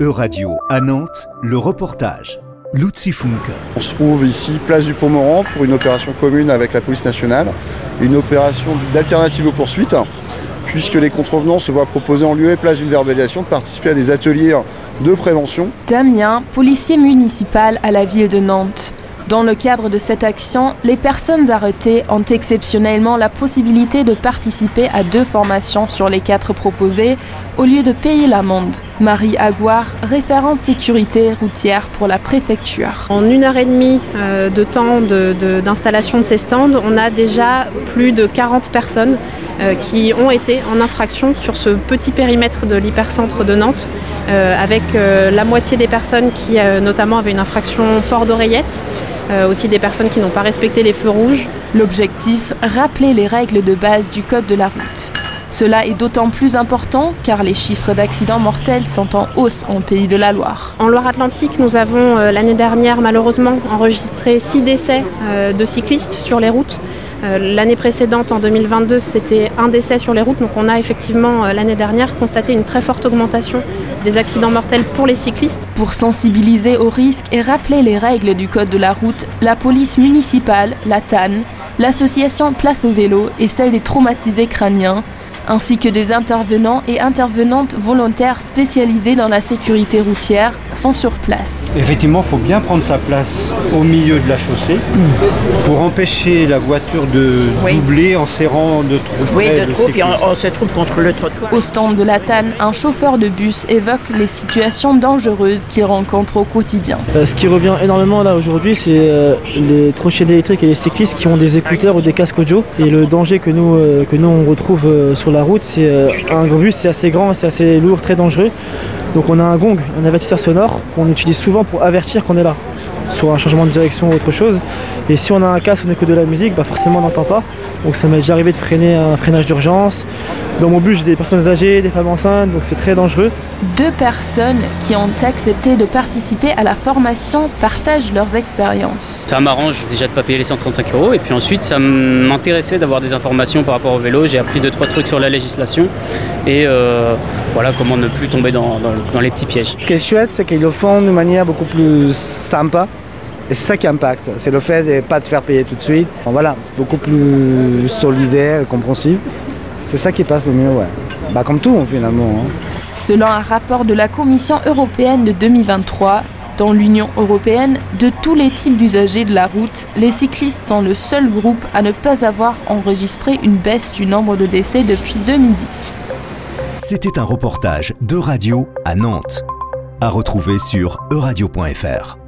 E-Radio à Nantes, le reportage. Lutzi Funke. On se trouve ici, place du Pont-Moran, pour une opération commune avec la police nationale, une opération d'alternative aux poursuites, puisque les contrevenants se voient proposer en lieu et place d'une verbalisation de participer à des ateliers de prévention. Damien, policier municipal à la ville de Nantes. Dans le cadre de cette action, les personnes arrêtées ont exceptionnellement la possibilité de participer à deux formations sur les quatre proposées au lieu de payer l'amende. Marie Aguard, référente sécurité routière pour la préfecture. En une heure et demie euh, de temps d'installation de, de, ces stands, on a déjà plus de 40 personnes euh, qui ont été en infraction sur ce petit périmètre de l'hypercentre de Nantes, euh, avec la moitié des personnes qui notamment avaient une infraction port d'oreillette. Aussi des personnes qui n'ont pas respecté les feux rouges. L'objectif, rappeler les règles de base du code de la route. Cela est d'autant plus important car les chiffres d'accidents mortels sont en hausse en Pays de la Loire. En Loire-Atlantique, nous avons euh, l'année dernière malheureusement enregistré 6 décès euh, de cyclistes sur les routes. Euh, l'année précédente, en 2022, c'était un décès sur les routes. Donc on a effectivement l'année dernière constaté une très forte augmentation des accidents mortels pour les cyclistes. Pour sensibiliser aux risques et rappeler les règles du code de la route, la police municipale, la TAN, l'association Place au vélo et celle des traumatisés crâniens ainsi que des intervenants et intervenantes volontaires spécialisés dans la sécurité routière sont sur place. Effectivement, il faut bien prendre sa place au milieu de la chaussée pour empêcher la voiture de oui. doubler en serrant de trop Oui, de trop, puis on, on, se trouve contre le trottoir. Au stand de la TAN, un chauffeur de bus évoque les situations dangereuses qu'il rencontre au quotidien. Euh, ce qui revient énormément là aujourd'hui, c'est euh, les trottinettes électriques et les cyclistes qui ont des écouteurs ou des casques audio. Et le danger que nous, euh, que nous on retrouve sur la route, c'est euh, un bus, c'est assez grand, c'est assez lourd, très dangereux. Donc on a un gong, un avertisseur sonore qu'on utilise souvent pour avertir qu'on est là, sur un changement de direction ou autre chose. Et si on a un casque, on écoute de la musique, bah forcément on n'entend pas. Donc ça m'est déjà arrivé de freiner un freinage d'urgence. Dans mon bus, j'ai des personnes âgées, des femmes enceintes, donc c'est très dangereux. Deux personnes qui ont accepté de participer à la formation partagent leurs expériences. Ça m'arrange déjà de ne pas payer les 135 euros et puis ensuite ça m'intéressait d'avoir des informations par rapport au vélo. J'ai appris deux trois trucs sur la législation et euh, voilà comment ne plus tomber dans, dans, dans les petits pièges. Ce qui est chouette, c'est qu'ils le font de manière beaucoup plus sympa. Et c'est ça qui impacte, c'est le fait de ne pas te faire payer tout de suite. Voilà, beaucoup plus solidaire, compréhensif. C'est ça qui passe le mieux, ouais. Bah, comme tout, finalement. Hein. Selon un rapport de la Commission européenne de 2023, dans l'Union européenne, de tous les types d'usagers de la route, les cyclistes sont le seul groupe à ne pas avoir enregistré une baisse du nombre de décès depuis 2010. C'était un reportage de radio à Nantes, à retrouver sur euradio.fr.